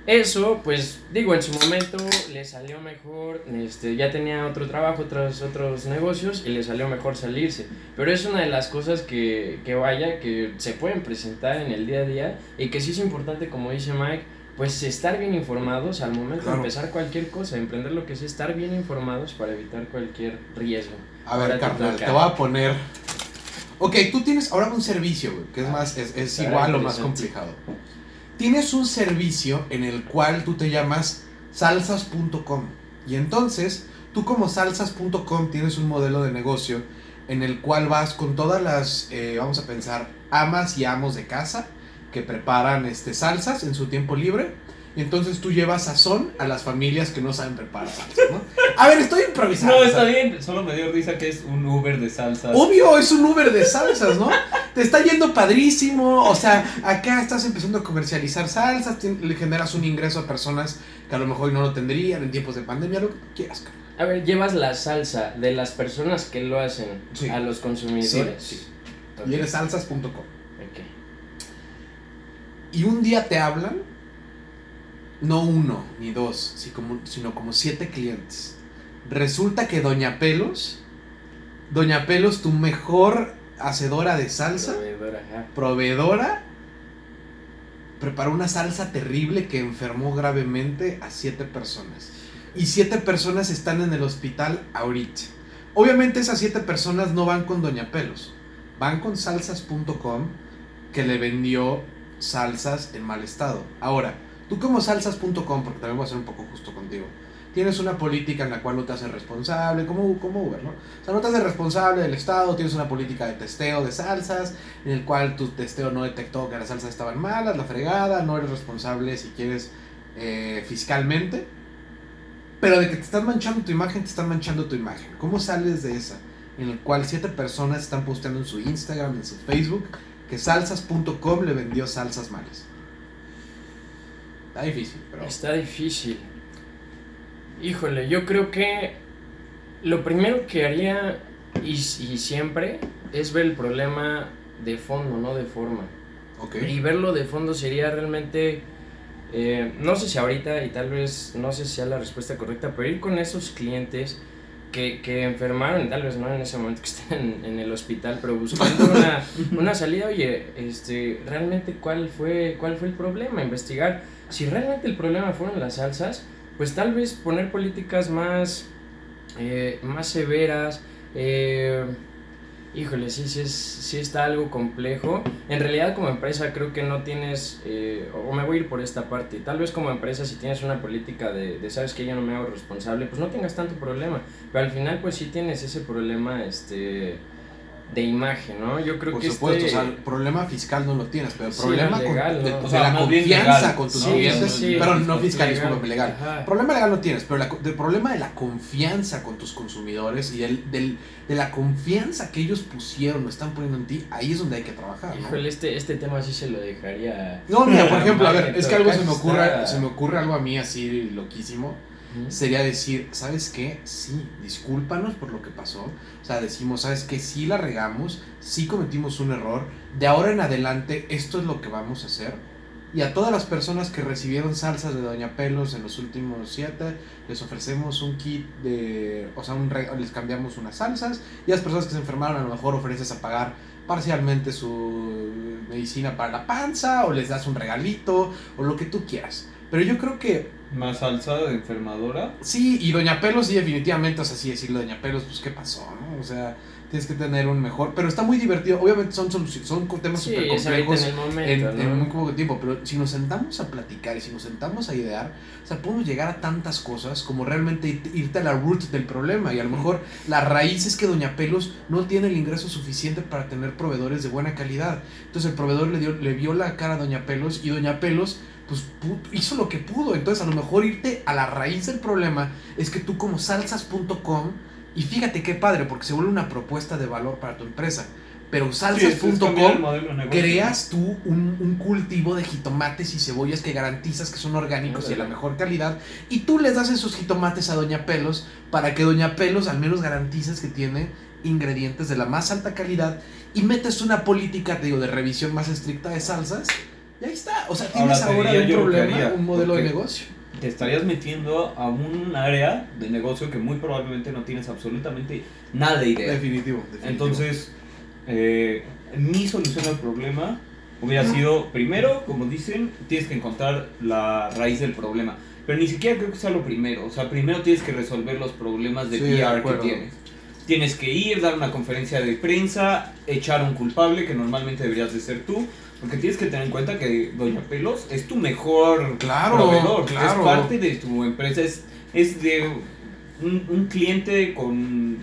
Eso, pues digo, en su momento le salió mejor, este, ya tenía otro trabajo, otros, otros negocios y le salió mejor salirse. Pero es una de las cosas que, que vaya, que se pueden presentar en el día a día y que sí es importante, como dice Mike, pues estar bien informados al momento Claro. de empezar cualquier cosa, emprender lo que sea, estar bien informados para evitar cualquier riesgo. A ver, carnal, te voy a poner. Ok, tú tienes ahora un servicio, güey, que es más, es, igual o más complicado. Tienes un servicio en el cual tú te llamas salsas.com. Y entonces, tú como salsas.com tienes un modelo de negocio en el cual vas con todas las, eh, vamos a pensar, amas y amos de casa que preparan este, salsas en su tiempo libre. Y entonces tú llevas sazón a las familias que no saben preparar salsas, ¿no? A ver, estoy improvisando. No, está bien. Solo me dio risa que es un Uber de salsa. Obvio, es un Uber de salsas, ¿no? Te está yendo padrísimo. O sea, acá estás empezando a comercializar salsas, le generas un ingreso a personas que a lo mejor no lo tendrían en tiempos de pandemia, lo que tú quieras. cara. A ver, llevas la salsa de las personas que lo hacen Sí. a los consumidores. Sí, sí. Ok, Y eres salsas.com. ok. Y un día te hablan, no uno ni dos, sino como siete clientes. Resulta que Doña Pelos, Doña Pelos, tu mejor hacedora de salsa, ajá. proveedora preparó una salsa terrible que enfermó gravemente a siete personas. Y siete personas están en el hospital ahorita. Obviamente esas siete personas no van con Doña Pelos, van con salsas.com que le vendió salsas en mal estado. Ahora, tú como salsas.com, porque también voy a ser un poco justo contigo, tienes una política en la cual no te haces responsable, como, como Uber, ¿no? O sea, no te haces responsable del Estado, tienes una política de testeo de salsas, en el cual tu testeo no detectó que las salsas estaban malas, la fregada, no eres responsable si quieres eh, fiscalmente, pero de que te están manchando tu imagen, te están manchando tu imagen. ¿Cómo sales de esa? En el cual siete personas están posteando en su Instagram, en su Facebook, que salsas.com le vendió salsas malas. Está difícil, pero... Está difícil. Híjole, yo creo que lo primero que haría y, y siempre es ver el problema de fondo, no de forma. Ok. Y verlo de fondo sería realmente eh, no sé si ahorita y tal vez no sé si sea la respuesta correcta, pero ir con esos clientes que, que enfermaron, tal vez no en ese momento que estén en, el hospital, pero buscando una, una, salida, oye, este, realmente cuál fue, cuál fue el problema, investigar. Si realmente el problema fueron las salsas, pues tal vez poner políticas más, eh, más severas, eh, híjole, sí, sí, es, sí está algo complejo. En realidad como empresa creo que no tienes, eh, o me voy a ir por esta parte, tal vez como empresa si tienes una política de, de, sabes que yo no me hago responsable, pues no tengas tanto problema, pero al final pues sí tienes ese problema, este de imagen, ¿no? Yo creo Por que supuesto, este... o sea, el problema fiscal no lo tienes, pero el problema legal, con, de, ¿no? de O sea, la confianza legal. con tus Sí, clientes, sí, pero sí, no fiscal, legal. discúlpame, legal. Ajá. Problema legal no tienes, pero la, del problema de la confianza con tus consumidores y del, del, de la confianza que ellos pusieron o están poniendo en ti, ahí es donde hay que trabajar, ¿no? Híjole, este, este tema sí se lo dejaría... No, mira, por ejemplo, a ver, es que algo se me ocurre, está- se me ocurre algo a mí así loquísimo. Sería decir, ¿sabes qué? Sí, discúlpanos por lo que pasó. O sea, decimos, ¿sabes qué? Sí la regamos, sí cometimos un error. De ahora en adelante, esto es lo que vamos a hacer. Y a todas las personas que recibieron salsas de Doña Pelos en los últimos siete, les ofrecemos un kit de. O sea, un les cambiamos unas salsas. Y a las personas que se enfermaron, a lo mejor ofreces a pagar parcialmente su medicina para la panza, o les das un regalito, o lo que tú quieras. Pero yo creo que Más salsa de enfermadora. Sí, y Doña Pelos, sí, definitivamente, o sea, sí decirle Doña Pelos, pues qué pasó, ¿no? O sea, tienes que tener un mejor, pero está muy divertido, obviamente son, son co- temas súper complejos en el momento, en, ¿no? en muy poco tiempo, pero si nos sentamos a platicar y si nos sentamos a idear, o sea, podemos llegar a tantas cosas como realmente irte, irte a la root del problema y a lo mejor la raíz es que Doña Pelos no tiene el ingreso suficiente para tener proveedores de buena calidad. Entonces el proveedor le, dio, le vio la cara a Doña Pelos y Doña Pelos pues pu- hizo lo que pudo. Entonces a lo mejor irte a la raíz del problema es que tú como salsas.com, y fíjate qué padre, porque se vuelve una propuesta de valor para tu empresa, pero salsas.com creas tú un, un cultivo de jitomates y cebollas que garantizas que son orgánicos y de la mejor calidad y tú les das esos jitomates a Doña Pelos para que Doña Pelos al menos garantices que tiene ingredientes de la más alta calidad y metes una política, te digo, de revisión más estricta de salsas y ahí está. O sea, tienes Ahora un problema, haría, un modelo de negocio. Te estarías metiendo a un área de negocio que muy probablemente no tienes absolutamente nada de idea. Definitivo, definitivo. Entonces, eh, mi solución al problema hubiera sido, primero, como dicen, tienes que encontrar la raíz del problema. Pero ni siquiera creo que sea lo primero. O sea, primero tienes que resolver los problemas de Sí, PR que tienes. Tienes que ir, dar una conferencia de prensa, echar un culpable, que normalmente deberías de ser tú. Porque tienes que tener en cuenta que Doña Pelos es tu mejor Claro, proveedor. claro. Es parte de tu empresa. Es, es de un, un cliente con,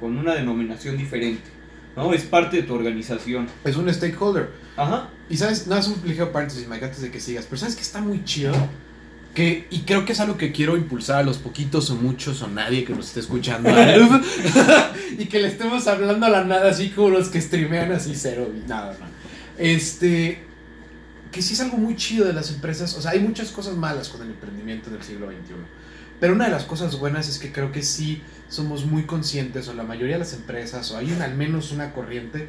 con una denominación diferente. ¿no? Es parte de tu organización. es un stakeholder. Ajá. Y sabes, nada, es un ligero paréntesis, Mike, antes de que sigas. Pero sabes que está muy chido. Que, y creo que es algo que quiero impulsar a los poquitos o muchos o nadie que nos esté escuchando. y que le estemos hablando a la nada, así como los que streamean así cero nada, no. Este. Que sí es algo muy chido de las empresas. O sea, hay muchas cosas malas con el emprendimiento del siglo XXI. Pero una de las cosas buenas es que creo que sí somos muy conscientes, o la mayoría de las empresas, o hay al menos una corriente,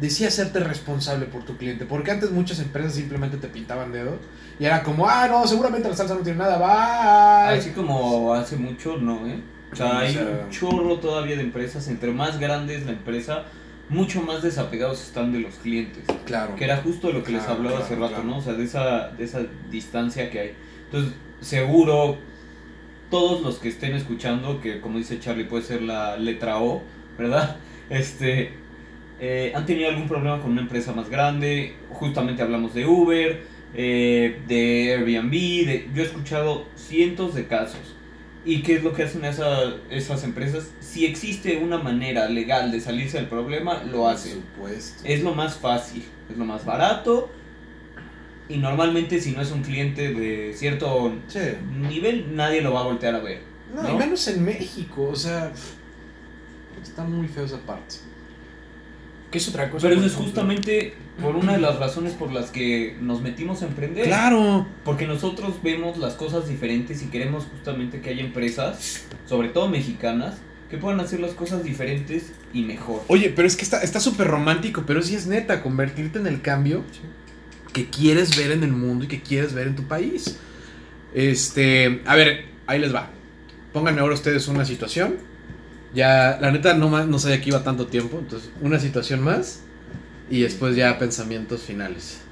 de sí hacerte responsable por tu cliente. Porque antes muchas empresas simplemente te pintaban dedo y era como, ah, no, seguramente la salsa no tiene nada, bye. Así como hace mucho, no, ¿eh? O sea, O hay sea- un chorro todavía de empresas. Entre más grande es la empresa, mucho más desapegados están de los clientes. Claro. Que era justo lo que les hablaba claro, hace rato, claro. ¿no? O sea, de esa, de esa distancia que hay. Entonces, seguro, todos los que estén escuchando, que como dice Charlie, puede ser la letra O, ¿verdad? Este, eh, han tenido algún problema con una empresa más grande. Justamente hablamos de Uber, eh, de Airbnb. De, yo he escuchado cientos de casos. ¿Y qué es lo que hacen esa- esas empresas? Si existe una manera legal de salirse del problema, lo hacen. Por supuesto. Es lo más fácil, es lo más barato. Y normalmente si no es un cliente de cierto Sí. nivel, nadie lo va a voltear a ver. No, ¿no? y menos en México, o sea, está muy feo esa parte. ¿Qué es otra cosa? Pero eso es justamente por una de las razones por las que nos metimos a emprender. Claro. Porque nosotros vemos las cosas diferentes y queremos justamente que haya empresas, sobre todo mexicanas, que puedan hacer las cosas diferentes y mejor. Oye, pero es que está está súper romántico, pero sí es neta, convertirte en el cambio. que quieres ver en el mundo y que quieres ver en tu país. Este, a ver, ahí les va. Pónganme ahora ustedes una situación. Ya, la neta, no, no sabía que iba tanto tiempo. Entonces, una situación más. Y después ya pensamientos finales.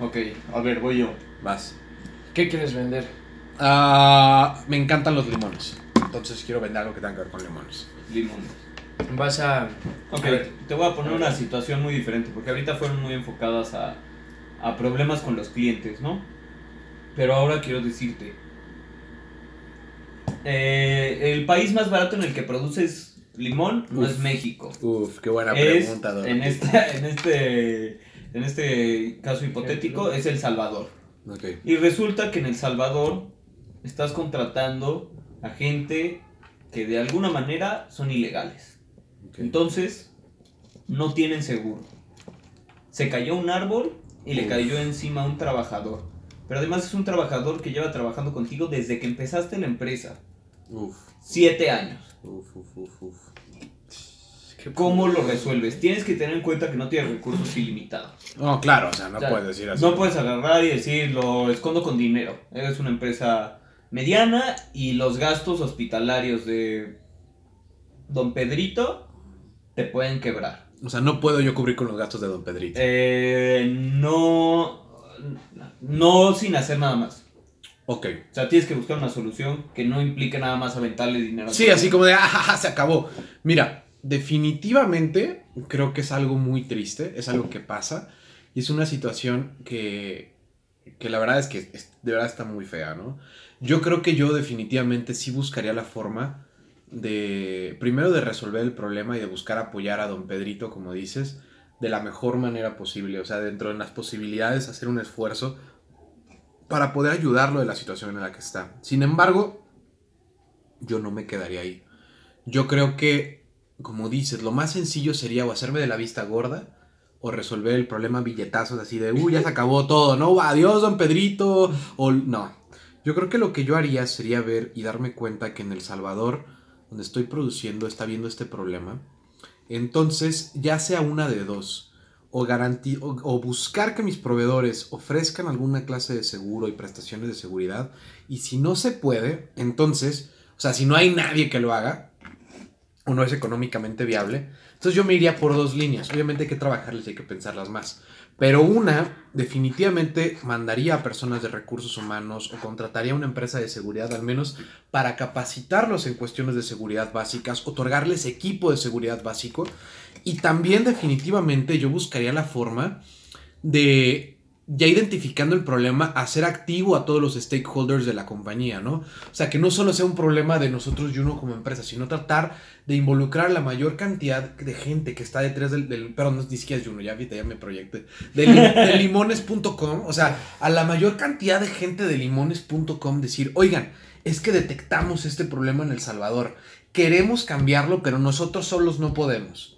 Ok, a ver, voy yo. Vas. ¿Qué quieres vender? Ah, me encantan los limones. Entonces quiero vender algo que tenga que ver con limones. Limones. Vas a... Ok, a ver, te voy a poner una situación muy diferente, porque ahorita fueron muy enfocadas a, a problemas con los clientes, ¿no? Pero ahora quiero decirte, eh, el país más barato en el que produces limón no Uf. es México. Uf, qué buena es, pregunta, Dora. en, esta, en, este, en este caso hipotético, es El Salvador. Ok. Y resulta que en El Salvador estás contratando a gente que de alguna manera son ilegales. Entonces, no tienen seguro. Se cayó un árbol y le Uf. cayó encima a un trabajador. Pero además es un trabajador que lleva trabajando contigo desde que empezaste la empresa. Uf, Siete años. uf, uf, uf, ¿Cómo lo resuelves? Tienes que tener en cuenta que no tienes recursos ilimitados. No, claro, o sea, no O sea, puedes decir así. No puedes agarrar y decir, lo escondo con dinero. Eres una empresa mediana y los gastos hospitalarios de Don Pedrito te pueden quebrar. O sea, no puedo yo cubrir con los gastos de Don Pedrito. Eh, no, no sin hacer nada más. Ok. O sea, tienes que buscar una solución que no implique nada más aventarle dinero. a Sí, así como de, ah, ja, ja, se acabó. Mira, definitivamente creo que es algo muy triste, es algo que pasa y es una situación que, que la verdad es que es- de verdad está muy fea, ¿no? Yo creo que yo definitivamente sí buscaría la forma de, primero de resolver el problema y de buscar apoyar a don Pedrito, como dices, de la mejor manera posible, o sea, dentro de las posibilidades hacer un esfuerzo para poder ayudarlo de la situación en la que está. Sin embargo, yo no me quedaría ahí. Yo creo que, como dices, lo más sencillo sería o hacerme de la vista gorda o resolver el problema billetazos así de, uy, ya se acabó todo, no, adiós, don Pedrito, o no. Yo creo que lo que yo haría sería ver y darme cuenta que en El Salvador, donde estoy produciendo, está viendo este problema. Entonces, ya sea una de dos, o, garanti- o, buscar que mis proveedores ofrezcan alguna clase de seguro y prestaciones de seguridad, y si no se puede, entonces, o sea, si no hay nadie que lo haga, o no es económicamente viable, entonces yo me iría por dos líneas. Obviamente hay que trabajarles y hay que pensarlas más. Pero una, definitivamente mandaría a personas de recursos humanos o contrataría una empresa de seguridad al menos para capacitarlos en cuestiones de seguridad básicas, otorgarles equipo de seguridad básico y también definitivamente yo buscaría la forma de ya identificando el problema, hacer activo a todos los stakeholders de la compañía, ¿no? O sea, que no solo sea un problema de nosotros y uno como empresa, sino tratar de involucrar a la mayor cantidad de gente que está detrás del, del perdón, no, ni siquiera es uno, ya viste, ya me proyecté, de, li- de limones.com, o sea, a la mayor cantidad de gente de limones.com decir, oigan, es que detectamos este problema en El Salvador, queremos cambiarlo, pero nosotros solos no podemos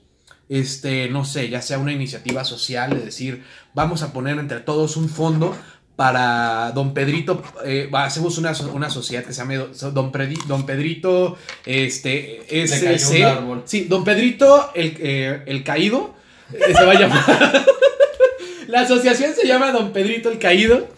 este, no sé, ya sea una iniciativa social de decir, vamos a poner entre todos un fondo para Don Pedrito, eh, hacemos una, una sociedad que se llame Do- Don, Predi- Don Pedrito, este, SC. Sí, Don Pedrito, el, eh, el caído, eh, se va a llamar. La asociación se llama Don Pedrito el Caído.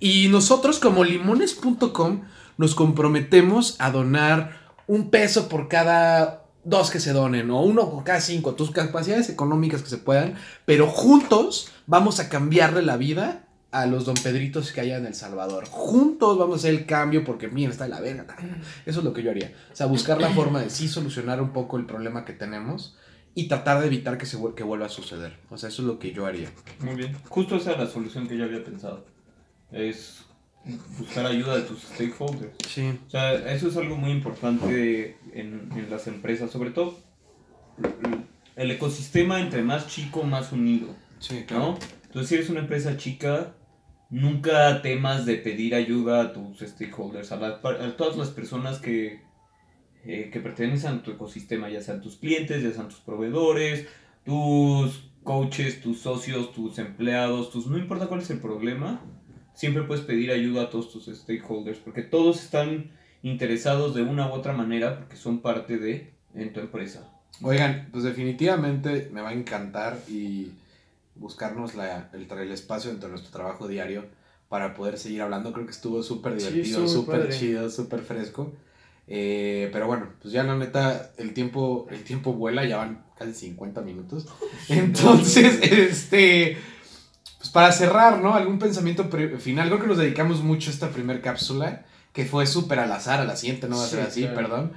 Y nosotros como limones.com nos comprometemos a donar un peso por cada dos que se donen o uno por cada cinco, tus capacidades económicas que se puedan, pero juntos vamos a cambiarle la vida a los don Pedritos que haya en El Salvador. Juntos vamos a hacer el cambio porque miren, está de la verga. Eso es lo que yo haría. O sea, buscar la forma de sí solucionar un poco el problema que tenemos y tratar de evitar que, se que vuelva a suceder. O sea, eso es lo que yo haría. Muy bien. Justo esa es la solución que yo había pensado. Es buscar ayuda de tus stakeholders. Sí. O sea, eso es algo muy importante en, en las empresas, sobre todo el ecosistema entre más chico, más unido, Sí, ¿no? Entonces, si eres una empresa chica, nunca temas de pedir ayuda a tus stakeholders, a, la- a todas las personas que, eh, que pertenecen a tu ecosistema, ya sean tus clientes, ya sean tus proveedores, tus coaches, tus socios, tus empleados, tus, no importa cuál es el problema, siempre puedes pedir ayuda a todos tus stakeholders, porque todos están interesados de una u otra manera, porque son parte de en tu empresa. Oigan, pues definitivamente me va a encantar y buscarnos la, el, el espacio dentro de nuestro trabajo diario para poder seguir hablando. Creo que estuvo súper divertido, súper chido, súper fresco. Eh, pero bueno, pues ya la neta, el tiempo, el tiempo vuela, ya van casi 50 minutos. Entonces, este, pues para cerrar, ¿no? Algún pensamiento final. Creo que nos dedicamos mucho a esta primera cápsula, que fue súper al azar, a la siguiente no va a ser así, perdón.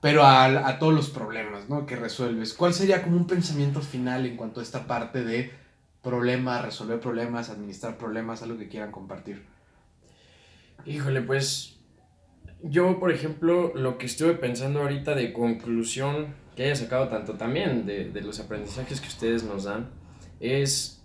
Pero a, a todos los problemas, ¿no? Que resuelves. ¿Cuál sería como un pensamiento final en cuanto a esta parte de problemas, resolver problemas, administrar problemas, algo que quieran compartir? Híjole, pues yo, por ejemplo, lo que estuve pensando ahorita de conclusión que haya sacado tanto también de, de los aprendizajes que ustedes nos dan es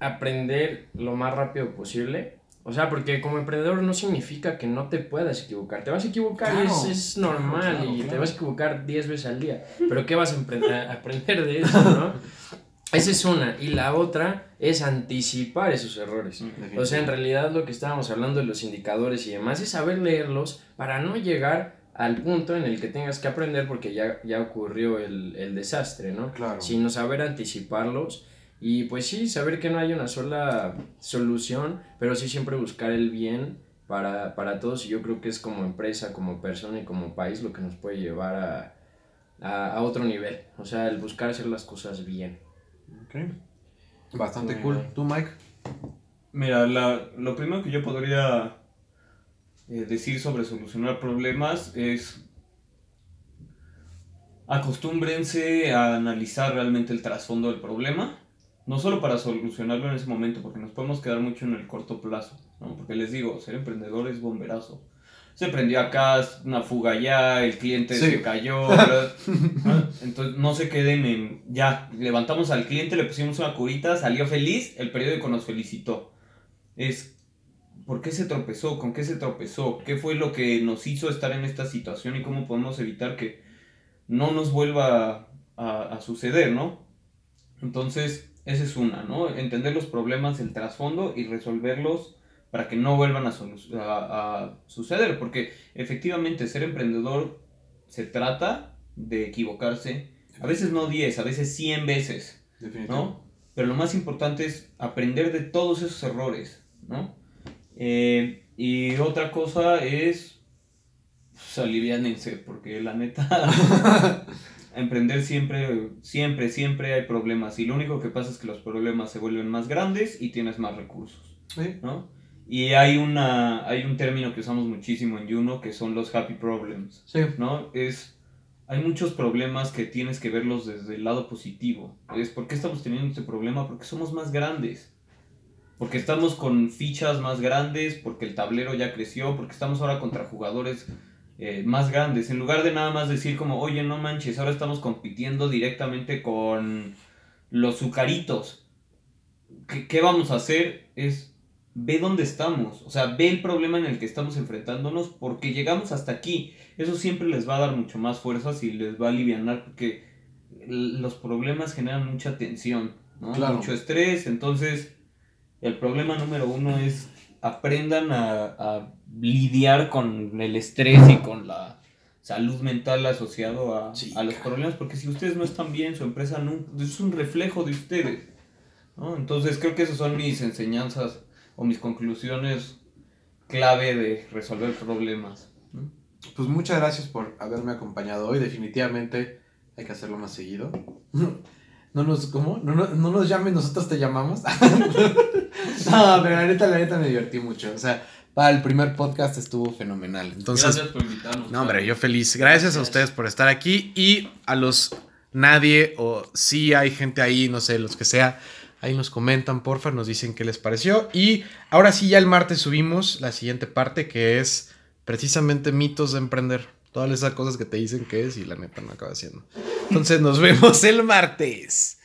aprender lo más rápido posible. O sea, porque como emprendedor no significa que no te puedas equivocar. Te vas a equivocar y es, normal y te vas a equivocar 10 veces al día. Pero ¿qué vas a, a aprender de eso, no? Esa es una. Y la otra es anticipar esos errores. O sea, en realidad lo que estábamos hablando de los indicadores y demás es saber leerlos para no llegar al punto en el que tengas que aprender porque ya, ya ocurrió el, el desastre, ¿no? Claro. Sino saber anticiparlos y pues sí, saber que no hay una sola solución, pero sí siempre buscar el bien para, para todos y yo creo que es como empresa, como persona y como país lo que nos puede llevar a, a, a otro nivel. O sea, el buscar hacer las cosas bien. Bastante cool. ¿Tú, Mike? Mira, la, lo primero que yo podría eh, decir sobre solucionar problemas es acostúmbrense a analizar realmente el trasfondo del problema, no solo para solucionarlo en ese momento, porque nos podemos quedar mucho en el corto plazo, ¿no? porque les digo, ser emprendedor es bomberazo se prendió acá, una fuga allá, el cliente se cayó, Entonces no se queden en, ya, levantamos al cliente, le pusimos una curita, salió feliz, el periódico nos felicitó. Es, ¿por qué se tropezó? ¿Con qué se tropezó? ¿Qué fue lo que nos hizo estar en esta situación y cómo podemos evitar que no nos vuelva a, a suceder, ¿no? Entonces, esa es una, ¿no? Entender los problemas, el trasfondo y resolverlos para que no vuelvan a, a, suceder, porque efectivamente ser emprendedor se trata de equivocarse, a veces no 10, a veces 100 veces, ¿no? Pero lo más importante es aprender de todos esos errores, ¿no? Eh, y otra cosa es, pues, aliviánense, porque la neta, emprender siempre, siempre, siempre hay problemas, y lo único que pasa es que los problemas se vuelven más grandes y tienes más recursos, ¿no? Y hay, una, hay un término que usamos muchísimo en Juno que son los happy problems. Sí. ¿No? Es, hay muchos problemas que tienes que verlos desde el lado positivo. Es, ¿por qué estamos teniendo este problema? Porque somos más grandes. Porque estamos con fichas más grandes, porque el tablero ya creció, porque estamos ahora contra jugadores eh, más grandes. En lugar de nada más decir como, oye, no manches, ahora estamos compitiendo directamente con los sucaritos. ¿Qué, qué vamos a hacer? Es ve dónde estamos, o sea, ve el problema en el que estamos enfrentándonos porque llegamos hasta aquí. Eso siempre les va a dar mucho más fuerzas y les va a aliviar porque los problemas generan mucha tensión, ¿no? Mucho estrés, entonces el problema número uno es aprendan a, lidiar con el estrés y con la salud mental asociado a, a, los problemas, porque si ustedes no están bien, su empresa no, es un reflejo de ustedes. ¿no? Entonces creo que esas son mis enseñanzas o mis conclusiones clave de resolver problemas. Pues muchas gracias por haberme acompañado hoy. Definitivamente hay que hacerlo más seguido. No nos, ¿cómo? No, no, no nos llames, nosotros te llamamos. no, pero la neta, la neta me divertí mucho. O sea, para el primer podcast estuvo fenomenal. Entonces, gracias por invitarnos. No, hombre, yo feliz. Gracias, a ustedes por estar aquí y a los nadie o si hay gente ahí, no sé, los que sea Ahí nos comentan, porfa, nos dicen qué les pareció. Y ahora sí, ya el martes subimos la siguiente parte que es precisamente mitos de emprender. Todas esas cosas que te dicen que es y la neta no acaba siendo. Entonces nos vemos el martes.